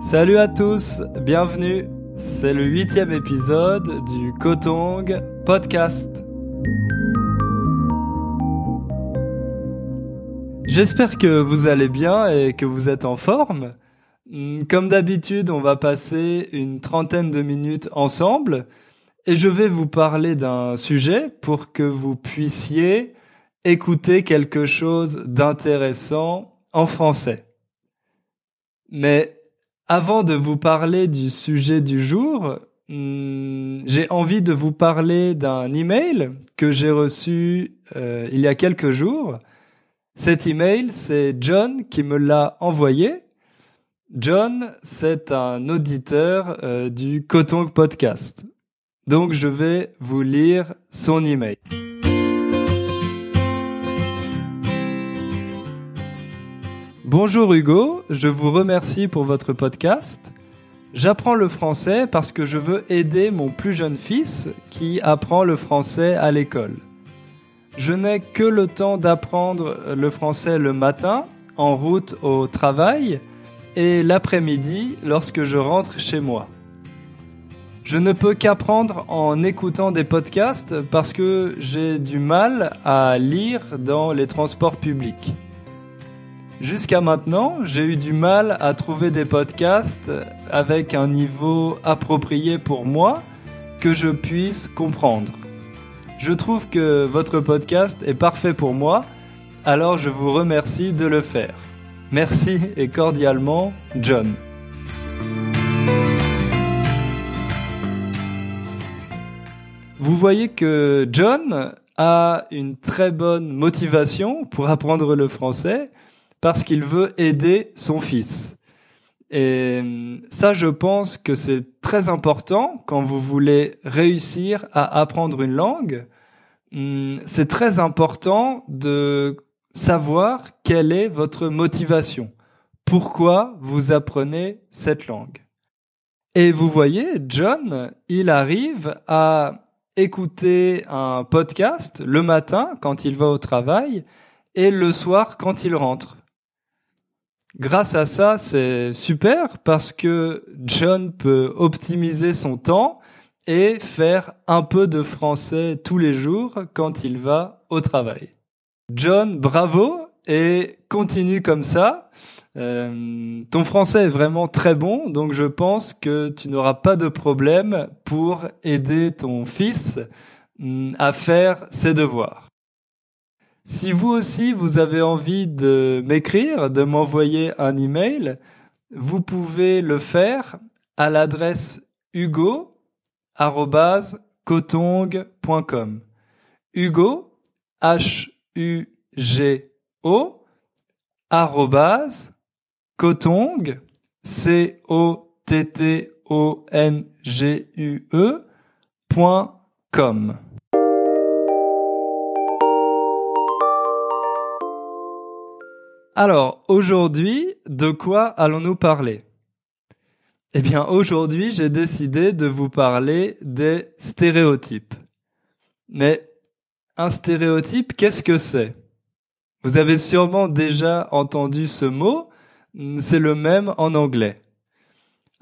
Salut à tous, bienvenue. C'est le huitième épisode du Kotong Podcast. J'espère que vous allez bien et que vous êtes en forme. Hmm, comme d'habitude, on va passer une trentaine de minutes ensemble et je vais vous parler d'un sujet pour que vous puissiez écouter quelque chose d'intéressant en français. Mais avant de vous parler du sujet du jour, hmm, j'ai envie de vous parler d'un email que j'ai reçu euh, il y a quelques jours. Cet email, c'est John qui me l'a envoyé. John, c'est un auditeur euh, du Coton Podcast. Donc je vais vous lire son email. Bonjour Hugo, je vous remercie pour votre podcast. J'apprends le français parce que je veux aider mon plus jeune fils qui apprend le français à l'école. Je n'ai que le temps d'apprendre le français le matin, en route au travail, et l'après-midi lorsque je rentre chez moi. Je ne peux qu'apprendre en écoutant des podcasts parce que j'ai du mal à lire dans les transports publics. Jusqu'à maintenant, j'ai eu du mal à trouver des podcasts avec un niveau approprié pour moi que je puisse comprendre. Je trouve que votre podcast est parfait pour moi, alors je vous remercie de le faire. Merci et cordialement, John. Vous voyez que John a une très bonne motivation pour apprendre le français parce qu'il veut aider son fils. Et ça, je pense que c'est très important quand vous voulez réussir à apprendre une langue. Hmm, c'est très important de savoir quelle est votre motivation. Pourquoi vous apprenez cette langue? Et vous voyez, John, il arrive à écouter un podcast le matin quand il va au travail et le soir quand il rentre. Grâce à ça, c'est super parce que John peut optimiser son temps et faire un peu de français tous les jours quand il va au travail. John, bravo et continue comme ça. Euh, ton français est vraiment très bon, donc je pense que tu n'auras pas de problème pour aider ton fils mm, à faire ses devoirs. Si vous aussi vous avez envie de m'écrire, de m'envoyer un email, vous pouvez le faire à l'adresse hugo@cotong.com. Hugo H U G O cotong C O T T O N G U E.com. Alors, aujourd'hui, de quoi allons-nous parler? Eh bien, aujourd'hui, j'ai décidé de vous parler des stéréotypes. Mais un stéréotype, qu'est-ce que c'est? Vous avez sûrement déjà entendu ce mot, c'est le même en anglais.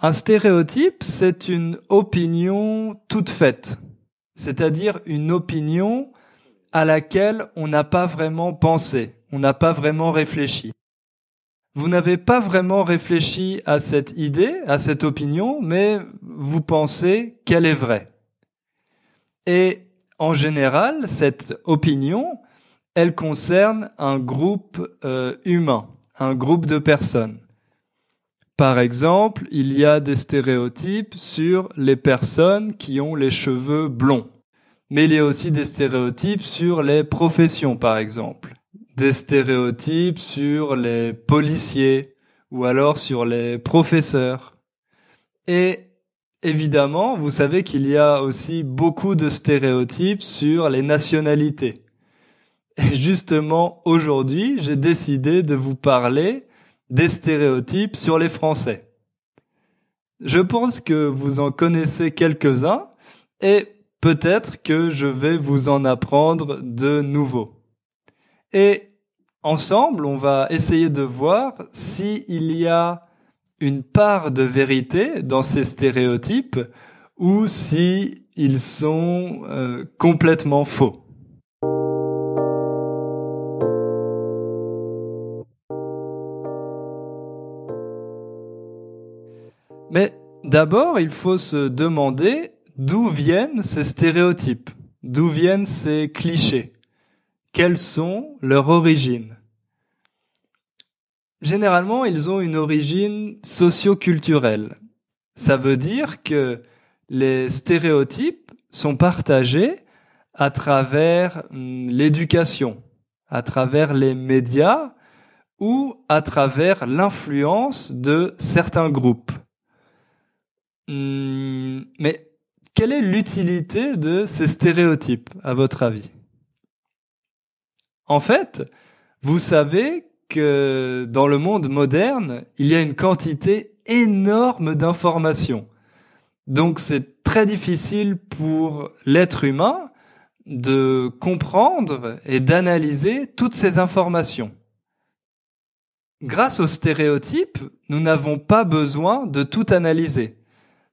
Un stéréotype, c'est une opinion toute faite, c'est-à-dire une opinion à laquelle on n'a pas vraiment pensé on n'a pas vraiment réfléchi. Vous n'avez pas vraiment réfléchi à cette idée, à cette opinion, mais vous pensez qu'elle est vraie. Et en général, cette opinion, elle concerne un groupe euh, humain, un groupe de personnes. Par exemple, il y a des stéréotypes sur les personnes qui ont les cheveux blonds. Mais il y a aussi des stéréotypes sur les professions, par exemple des stéréotypes sur les policiers ou alors sur les professeurs. Et évidemment, vous savez qu'il y a aussi beaucoup de stéréotypes sur les nationalités. Et justement, aujourd'hui, j'ai décidé de vous parler des stéréotypes sur les Français. Je pense que vous en connaissez quelques-uns et peut-être que je vais vous en apprendre de nouveaux. Et ensemble, on va essayer de voir s'il y a une part de vérité dans ces stéréotypes ou si ils sont euh, complètement faux. Mais d'abord, il faut se demander d'où viennent ces stéréotypes, d'où viennent ces clichés, quelles sont leurs origines? Généralement, ils ont une origine socio-culturelle. Ça veut dire que les stéréotypes sont partagés à travers hum, l'éducation, à travers les médias ou à travers l'influence de certains groupes. Hum, mais quelle est l'utilité de ces stéréotypes, à votre avis? En fait, vous savez que dans le monde moderne, il y a une quantité énorme d'informations. Donc c'est très difficile pour l'être humain de comprendre et d'analyser toutes ces informations. Grâce aux stéréotypes, nous n'avons pas besoin de tout analyser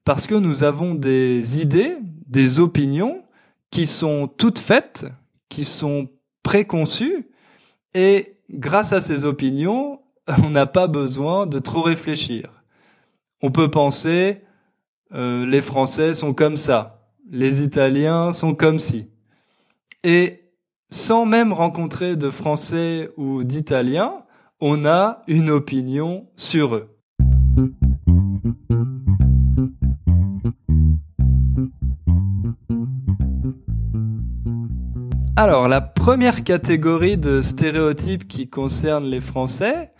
parce que nous avons des idées, des opinions qui sont toutes faites, qui sont préconçues, et grâce à ces opinions, on n'a pas besoin de trop réfléchir. On peut penser, euh, les Français sont comme ça, les Italiens sont comme ci. Et sans même rencontrer de Français ou d'Italiens, on a une opinion sur eux. Alors, la première catégorie de stéréotypes qui concerne les Français,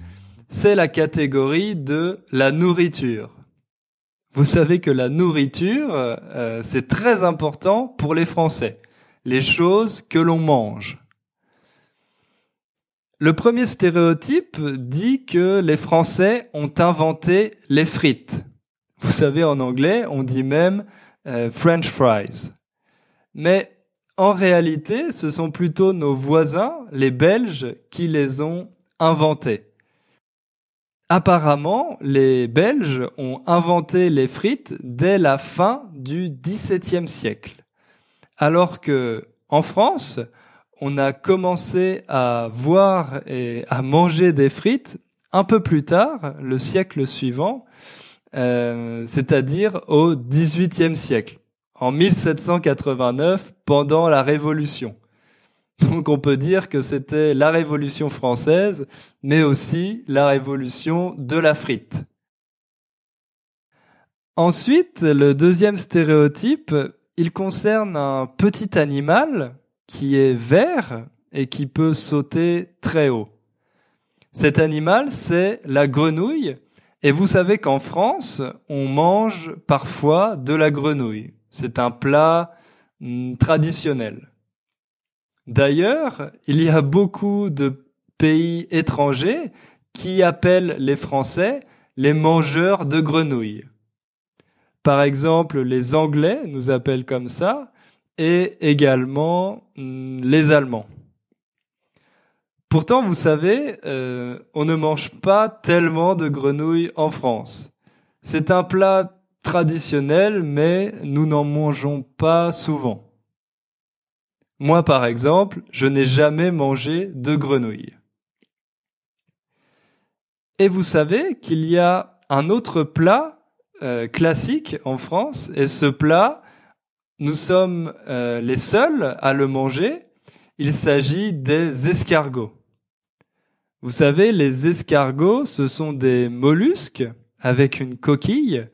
c'est la catégorie de la nourriture. Vous savez que la nourriture, euh, c'est très important pour les Français. Les choses que l'on mange. Le premier stéréotype dit que les Français ont inventé les frites. Vous savez, en anglais, on dit même euh, French fries. Mais en réalité, ce sont plutôt nos voisins, les Belges, qui les ont inventés. Apparemment, les Belges ont inventé les frites dès la fin du XVIIe siècle. Alors que, en France, on a commencé à voir et à manger des frites un peu plus tard, le siècle suivant, euh, c'est-à-dire au XVIIIe siècle en 1789 pendant la Révolution. Donc on peut dire que c'était la Révolution française, mais aussi la Révolution de la frite. Ensuite, le deuxième stéréotype, il concerne un petit animal qui est vert et qui peut sauter très haut. Cet animal, c'est la grenouille. Et vous savez qu'en France, on mange parfois de la grenouille. C'est un plat mm, traditionnel. D'ailleurs, il y a beaucoup de pays étrangers qui appellent les Français les mangeurs de grenouilles. Par exemple, les Anglais nous appellent comme ça et également mm, les Allemands. Pourtant, vous savez, euh, on ne mange pas tellement de grenouilles en France. C'est un plat traditionnel, mais nous n'en mangeons pas souvent. Moi, par exemple, je n'ai jamais mangé de grenouille. Et vous savez qu'il y a un autre plat euh, classique en France, et ce plat, nous sommes euh, les seuls à le manger. Il s'agit des escargots. Vous savez, les escargots, ce sont des mollusques avec une coquille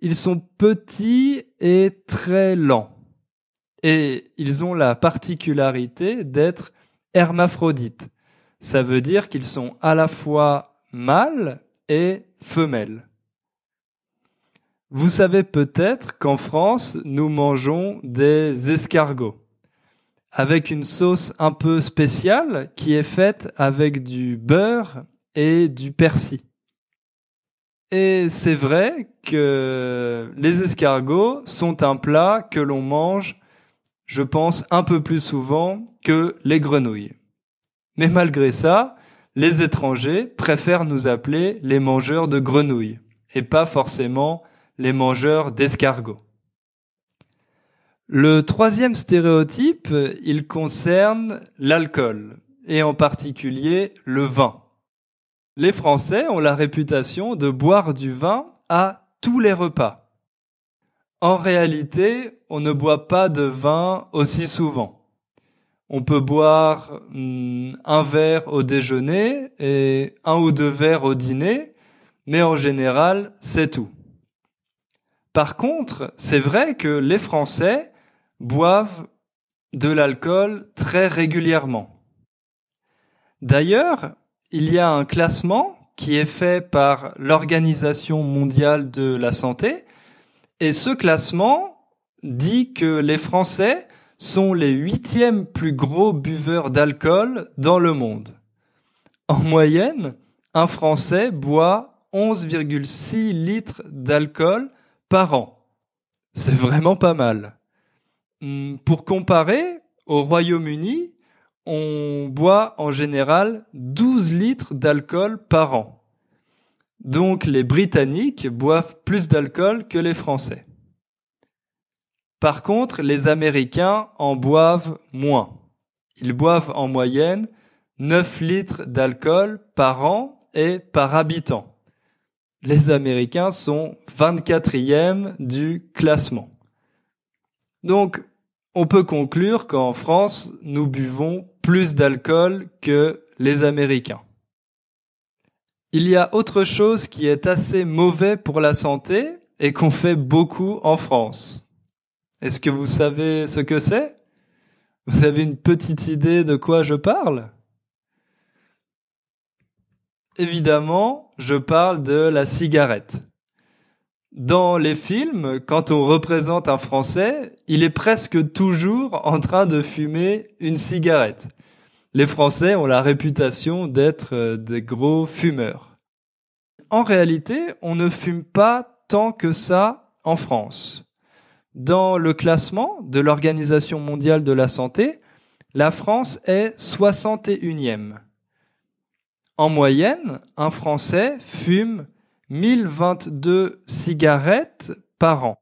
ils sont petits et très lents. Et ils ont la particularité d'être hermaphrodites. Ça veut dire qu'ils sont à la fois mâles et femelles. Vous savez peut-être qu'en France, nous mangeons des escargots avec une sauce un peu spéciale qui est faite avec du beurre et du persil. Et c'est vrai que les escargots sont un plat que l'on mange, je pense, un peu plus souvent que les grenouilles. Mais malgré ça, les étrangers préfèrent nous appeler les mangeurs de grenouilles. et pas forcément les mangeurs d'escargots. Le troisième stéréotype, il concerne l'alcool, et en particulier le vin. Les Français ont la réputation de boire du vin à tous les repas. En réalité, on ne boit pas de vin aussi souvent. On peut boire hmm, un verre au déjeuner et un ou deux verres au dîner, mais en général, c'est tout. Par contre, c'est vrai que les Français boivent de l'alcool très régulièrement. D'ailleurs, il y a un classement qui est fait par l'Organisation mondiale de la santé, et ce classement dit que les Français sont les huitièmes plus gros buveurs d'alcool dans le monde. En moyenne, un Français boit 11,6 litres d'alcool par an. C'est vraiment pas mal. Hmm, pour comparer, au Royaume-Uni, on boit en général 12 litres d'alcool par an. Donc les Britanniques boivent plus d'alcool que les Français. Par contre, les Américains en boivent moins. Ils boivent en moyenne 9 litres d'alcool par an et par habitant. Les Américains sont 24e du classement. Donc, on peut conclure qu'en France, nous buvons plus d'alcool que les Américains. Il y a autre chose qui est assez mauvais pour la santé et qu'on fait beaucoup en France. Est-ce que vous savez ce que c'est? Vous avez une petite idée de quoi je parle? Évidemment, je parle de la cigarette. Dans les films, quand on représente un Français, il est presque toujours en train de fumer une cigarette. Les Français ont la réputation d'être euh, des gros fumeurs. En réalité, on ne fume pas tant que ça en France. Dans le classement de l'Organisation mondiale de la santé, la France est 61e. En moyenne, un Français fume 1022 cigarettes par an.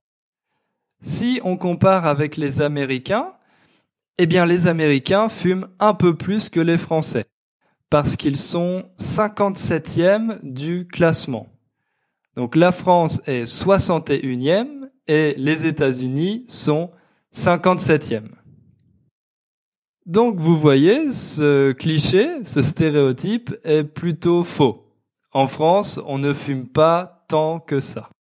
Si on compare avec les Américains, eh bien les Américains fument un peu plus que les Français, parce qu'ils sont 57e du classement. Donc la France est 61e et les États-Unis sont 57e. Donc vous voyez, ce cliché, ce stéréotype est plutôt faux. En France, on ne fume pas tant que ça.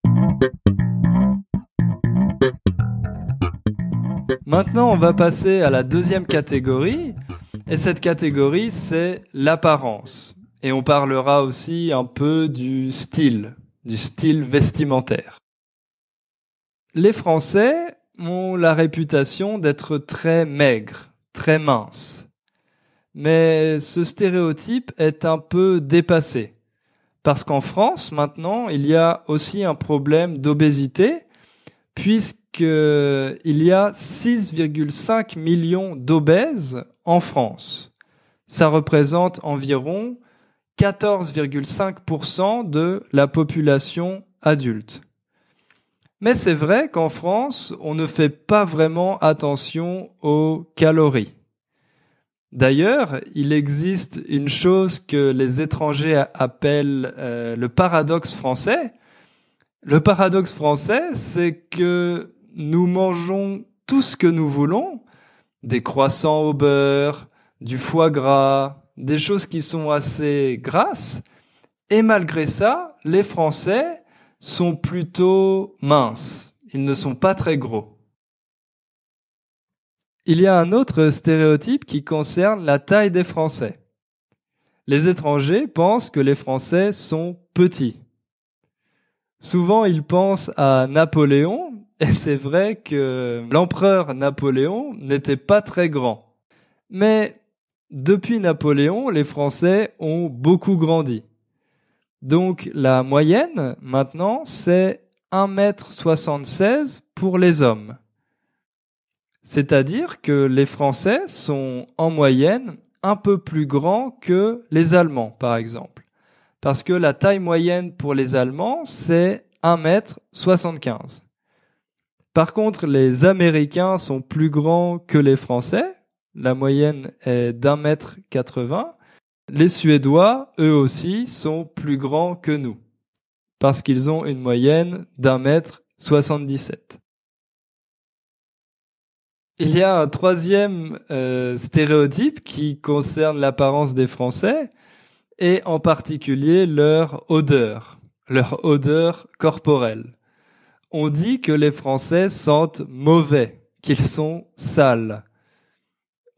Maintenant, on va passer à la deuxième catégorie. Et cette catégorie, c'est l'apparence. Et on parlera aussi un peu du style, du style vestimentaire. Les Français ont la réputation d'être très maigres, très minces. Mais ce stéréotype est un peu dépassé. Parce qu'en France, maintenant, il y a aussi un problème d'obésité, puisqu'il y a 6,5 millions d'obèses en France. Ça représente environ 14,5% de la population adulte. Mais c'est vrai qu'en France, on ne fait pas vraiment attention aux calories. D'ailleurs, il existe une chose que les étrangers appellent euh, le paradoxe français. Le paradoxe français, c'est que nous mangeons tout ce que nous voulons, des croissants au beurre, du foie gras, des choses qui sont assez grasses, et malgré ça, les Français sont plutôt minces. Ils ne sont pas très gros. Il y a un autre stéréotype qui concerne la taille des Français. Les étrangers pensent que les Français sont petits. Souvent, ils pensent à Napoléon, et c'est vrai que l'empereur Napoléon n'était pas très grand. Mais depuis Napoléon, les Français ont beaucoup grandi. Donc la moyenne, maintenant, c'est 1m76 pour les hommes. C'est-à-dire que les Français sont en moyenne un peu plus grands que les Allemands, par exemple. Parce que la taille moyenne pour les Allemands, c'est 1 mètre 75. Par contre, les Américains sont plus grands que les Français. La moyenne est d'un mètre 80. Les Suédois, eux aussi, sont plus grands que nous. Parce qu'ils ont une moyenne d'un mètre 77. Il y a un troisième euh, stéréotype qui concerne l'apparence des Français et en particulier leur odeur, leur odeur corporelle. On dit que les Français sentent mauvais, qu'ils sont sales.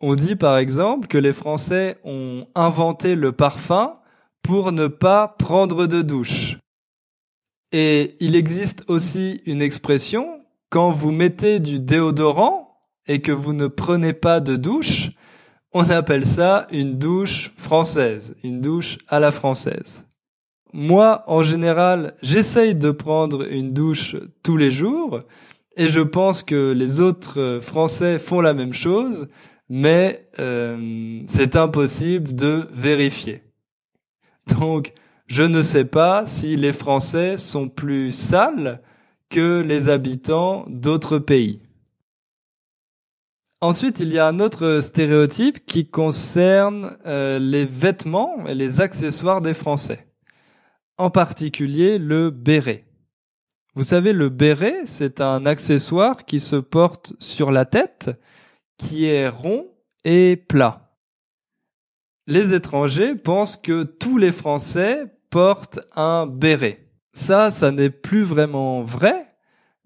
On dit par exemple que les Français ont inventé le parfum pour ne pas prendre de douche. Et il existe aussi une expression, quand vous mettez du déodorant, et que vous ne prenez pas de douche, on appelle ça une douche française, une douche à la française. Moi, en général, j'essaye de prendre une douche tous les jours et je pense que les autres Français font la même chose, mais euh, c'est impossible de vérifier. Donc, je ne sais pas si les Français sont plus sales que les habitants d'autres pays. Ensuite, il y a un autre stéréotype qui concerne euh, les vêtements et les accessoires des Français. En particulier le béret. Vous savez, le béret, c'est un accessoire qui se porte sur la tête, qui est rond et plat. Les étrangers pensent que tous les Français portent un béret. Ça, ça n'est plus vraiment vrai,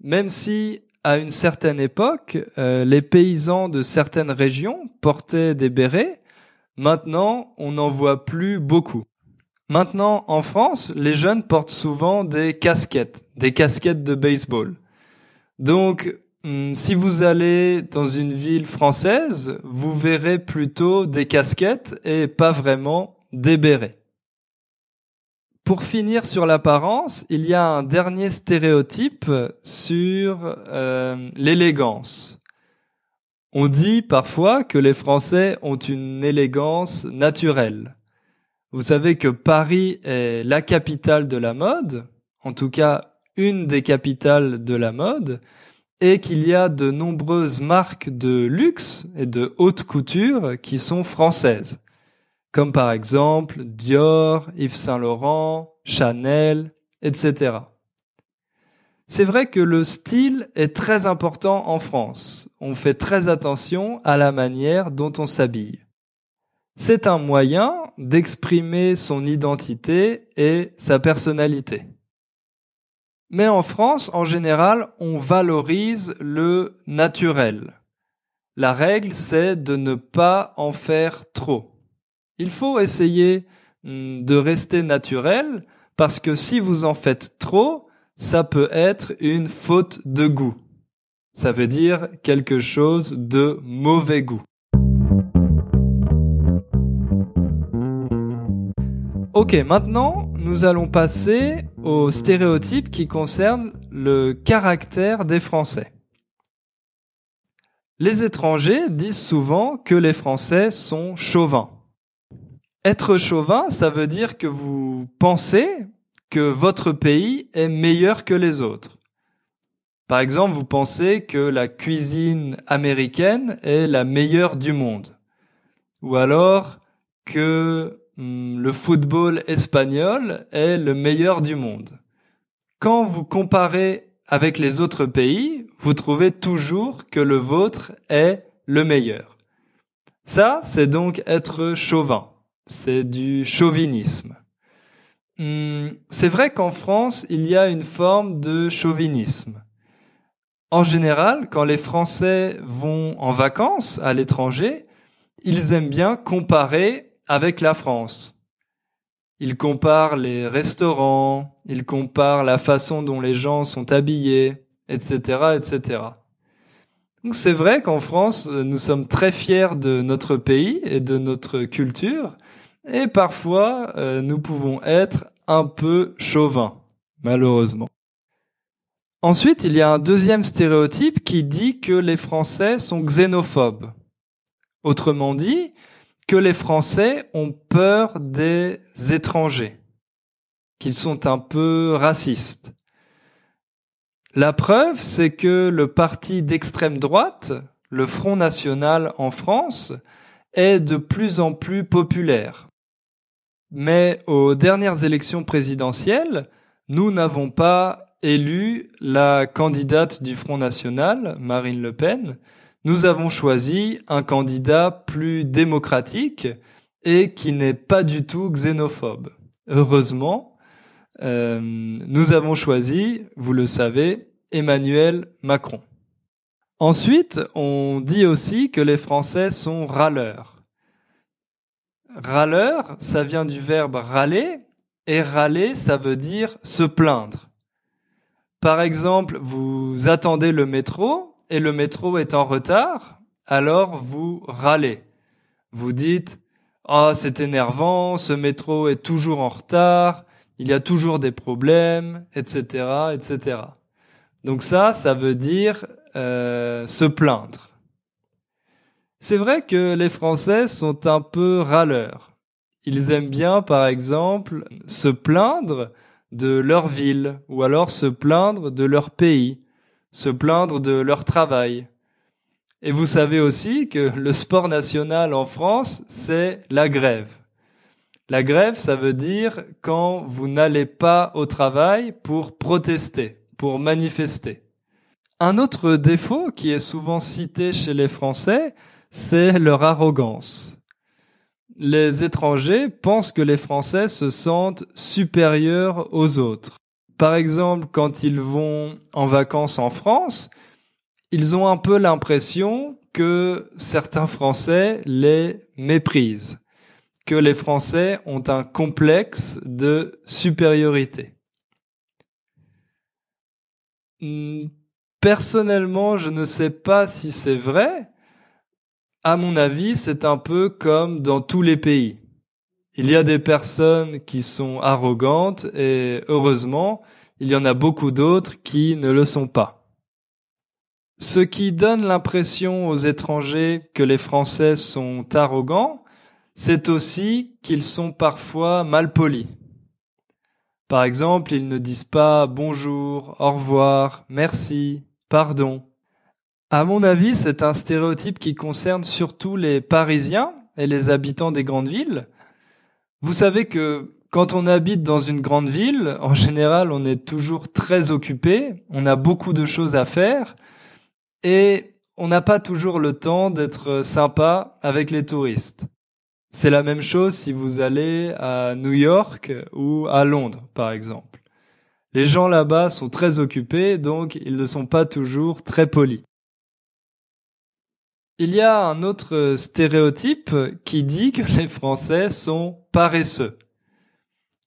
même si à une certaine époque, euh, les paysans de certaines régions portaient des bérets. Maintenant, on n'en voit plus beaucoup. Maintenant, en France, les jeunes portent souvent des casquettes, des casquettes de baseball. Donc, hmm, si vous allez dans une ville française, vous verrez plutôt des casquettes et pas vraiment des bérets. Pour finir sur l'apparence, il y a un dernier stéréotype sur euh, l'élégance. On dit parfois que les Français ont une élégance naturelle. Vous savez que Paris est la capitale de la mode, en tout cas une des capitales de la mode, et qu'il y a de nombreuses marques de luxe et de haute couture qui sont françaises comme par exemple Dior, Yves Saint Laurent, Chanel, etc. C'est vrai que le style est très important en France. On fait très attention à la manière dont on s'habille. C'est un moyen d'exprimer son identité et sa personnalité. Mais en France, en général, on valorise le naturel. La règle, c'est de ne pas en faire trop. Il faut essayer hmm, de rester naturel parce que si vous en faites trop, ça peut être une faute de goût. Ça veut dire quelque chose de mauvais goût. Ok, maintenant nous allons passer aux stéréotypes qui concernent le caractère des Français. Les étrangers disent souvent que les Français sont chauvins. Être chauvin, ça veut dire que vous pensez que votre pays est meilleur que les autres. Par exemple, vous pensez que la cuisine américaine est la meilleure du monde. Ou alors que hmm, le football espagnol est le meilleur du monde. Quand vous comparez avec les autres pays, vous trouvez toujours que le vôtre est le meilleur. Ça, c'est donc être chauvin c'est du chauvinisme. Hmm, c'est vrai qu'en France, il y a une forme de chauvinisme. En général, quand les Français vont en vacances à l'étranger, ils aiment bien comparer avec la France. Ils comparent les restaurants, ils comparent la façon dont les gens sont habillés, etc., etc. Donc c'est vrai qu'en France, nous sommes très fiers de notre pays et de notre culture, et parfois, euh, nous pouvons être un peu chauvins, malheureusement. Ensuite, il y a un deuxième stéréotype qui dit que les Français sont xénophobes. Autrement dit, que les Français ont peur des étrangers. qu'ils sont un peu racistes. La preuve, c'est que le parti d'extrême droite, le Front National en France, est de plus en plus populaire. Mais aux dernières élections présidentielles, nous n'avons pas élu la candidate du Front National, Marine Le Pen. Nous avons choisi un candidat plus démocratique et qui n'est pas du tout xénophobe. Heureusement, euh, nous avons choisi, vous le savez, Emmanuel Macron. Ensuite, on dit aussi que les Français sont râleurs. Râleur, ça vient du verbe râler, et râler, ça veut dire se plaindre. Par exemple, vous attendez le métro, et le métro est en retard, alors vous râlez. Vous dites, ah, c'est énervant, ce métro est toujours en retard, il y a toujours des problèmes, etc., etc. Donc ça, ça veut dire euh, se plaindre. C'est vrai que les Français sont un peu râleurs. Ils aiment bien, par exemple, se plaindre de leur ville, ou alors se plaindre de leur pays, se plaindre de leur travail. Et vous savez aussi que le sport national en France, c'est la grève. La grève, ça veut dire quand vous n'allez pas au travail pour protester pour manifester. Un autre défaut qui est souvent cité chez les Français, c'est leur arrogance. Les étrangers pensent que les Français se sentent supérieurs aux autres. Par exemple, quand ils vont en vacances en France, ils ont un peu l'impression que certains Français les méprisent, que les Français ont un complexe de supériorité. Hmm, personnellement, je ne sais pas si c'est vrai. À mon avis, c'est un peu comme dans tous les pays. Il y a des personnes qui sont arrogantes et heureusement, il y en a beaucoup d'autres qui ne le sont pas. Ce qui donne l'impression aux étrangers que les Français sont arrogants, c'est aussi qu'ils sont parfois mal polis. Par exemple, ils ne disent pas bonjour, au revoir, merci, pardon. À mon avis, c'est un stéréotype qui concerne surtout les Parisiens et les habitants des grandes villes. Vous savez que quand on habite dans une grande ville, en général, on est toujours très occupé, on a beaucoup de choses à faire et on n'a pas toujours le temps d'être sympa avec les touristes. C'est la même chose si vous allez à New York ou à Londres, par exemple. Les gens là-bas sont très occupés, donc ils ne sont pas toujours très polis. Il y a un autre stéréotype qui dit que les Français sont paresseux.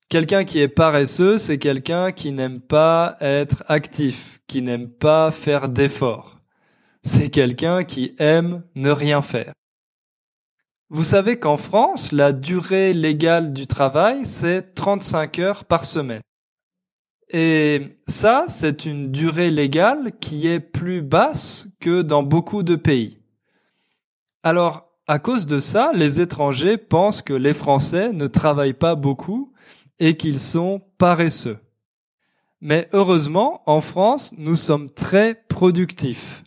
Quelqu'un qui est paresseux, c'est quelqu'un qui n'aime pas être actif, qui n'aime pas faire d'efforts. C'est quelqu'un qui aime ne rien faire. Vous savez qu'en France, la durée légale du travail, c'est 35 heures par semaine. Et ça, c'est une durée légale qui est plus basse que dans beaucoup de pays. Alors, à cause de ça, les étrangers pensent que les Français ne travaillent pas beaucoup et qu'ils sont paresseux. Mais heureusement, en France, nous sommes très productifs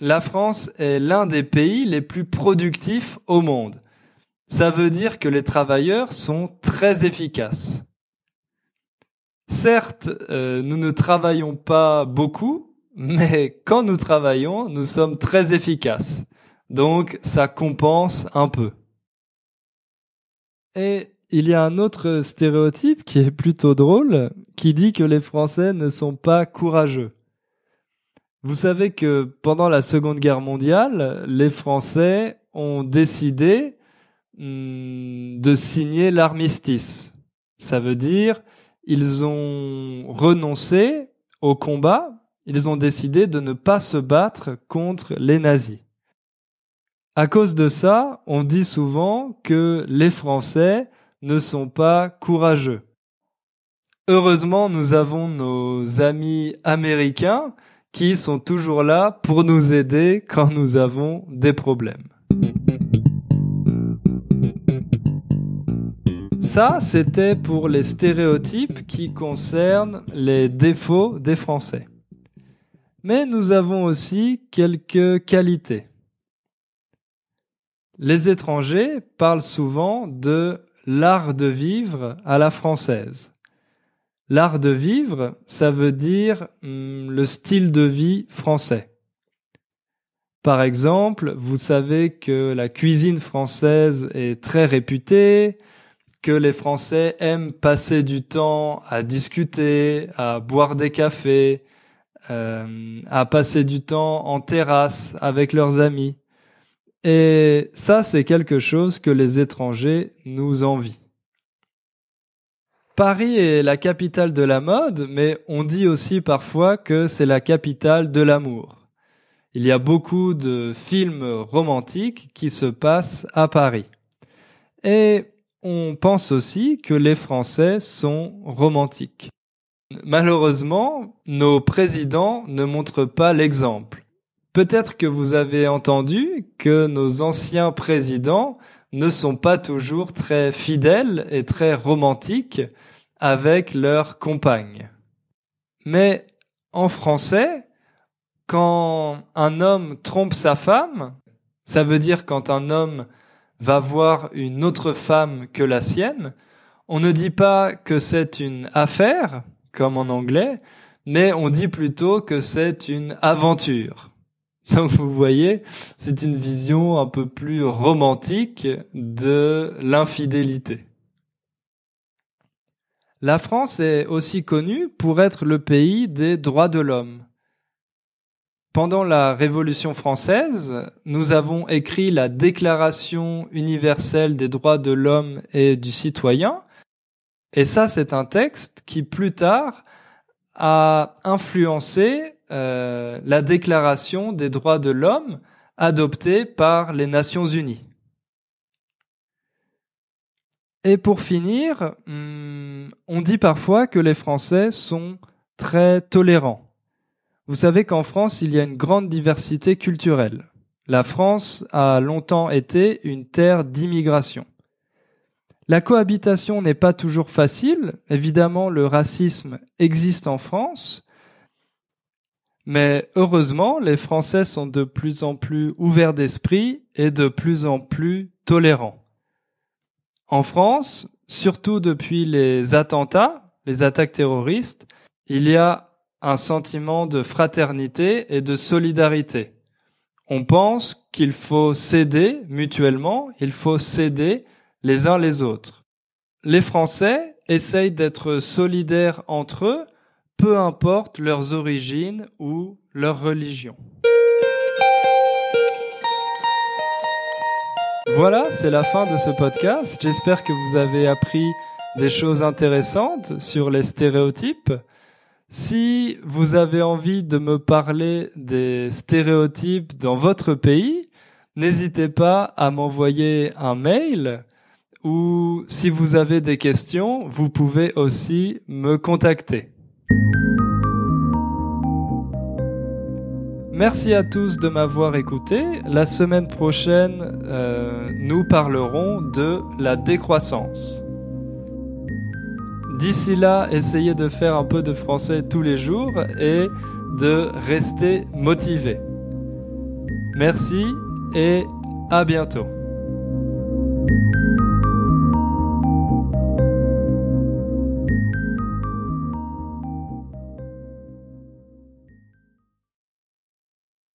la France est l'un des pays les plus productifs au monde. Ça veut dire que les travailleurs sont très efficaces. Certes, euh, nous ne travaillons pas beaucoup, mais quand nous travaillons, nous sommes très efficaces. Donc, ça compense un peu. Et il y a un autre stéréotype qui est plutôt drôle, qui dit que les Français ne sont pas courageux. Vous savez que pendant la Seconde Guerre mondiale, les Français ont décidé hmm, de signer l'armistice. Ça veut dire ils ont renoncé au combat, ils ont décidé de ne pas se battre contre les nazis. À cause de ça, on dit souvent que les Français ne sont pas courageux. Heureusement, nous avons nos amis américains qui sont toujours là pour nous aider quand nous avons des problèmes. Ça, c'était pour les stéréotypes qui concernent les défauts des Français. Mais nous avons aussi quelques qualités. Les étrangers parlent souvent de l'art de vivre à la française. L'art de vivre, ça veut dire hum, le style de vie français. Par exemple, vous savez que la cuisine française est très réputée, que les Français aiment passer du temps à discuter, à boire des cafés, euh, à passer du temps en terrasse avec leurs amis. Et ça, c'est quelque chose que les étrangers nous envient. Paris est la capitale de la mode, mais on dit aussi parfois que c'est la capitale de l'amour. Il y a beaucoup de films romantiques qui se passent à Paris. Et on pense aussi que les Français sont romantiques. Malheureusement, nos présidents ne montrent pas l'exemple. Peut-être que vous avez entendu que nos anciens présidents ne sont pas toujours très fidèles et très romantiques avec leurs compagnes. Mais en français, quand un homme trompe sa femme, ça veut dire quand un homme va voir une autre femme que la sienne, on ne dit pas que c'est une affaire, comme en anglais, mais on dit plutôt que c'est une aventure. Donc vous voyez, c'est une vision un peu plus romantique de l'infidélité. La France est aussi connue pour être le pays des droits de l'homme. Pendant la Révolution française, nous avons écrit la Déclaration universelle des droits de l'homme et du citoyen. Et ça, c'est un texte qui, plus tard, a influencé euh, la Déclaration des droits de l'homme adoptée par les Nations Unies. Et pour finir, hmm, on dit parfois que les Français sont très tolérants. Vous savez qu'en France, il y a une grande diversité culturelle. La France a longtemps été une terre d'immigration. La cohabitation n'est pas toujours facile. Évidemment, le racisme existe en France. Mais heureusement, les Français sont de plus en plus ouverts d'esprit et de plus en plus tolérants. En France, surtout depuis les attentats, les attaques terroristes, il y a un sentiment de fraternité et de solidarité. On pense qu'il faut s'aider mutuellement, il faut s'aider les uns les autres. Les Français essayent d'être solidaires entre eux, peu importe leurs origines ou leur religion. Voilà, c'est la fin de ce podcast. J'espère que vous avez appris des choses intéressantes sur les stéréotypes. Si vous avez envie de me parler des stéréotypes dans votre pays, n'hésitez pas à m'envoyer un mail ou si vous avez des questions, vous pouvez aussi me contacter. Merci à tous de m'avoir écouté. La semaine prochaine, euh, nous parlerons de la décroissance. D'ici là, essayez de faire un peu de français tous les jours et de rester motivé. Merci et à bientôt.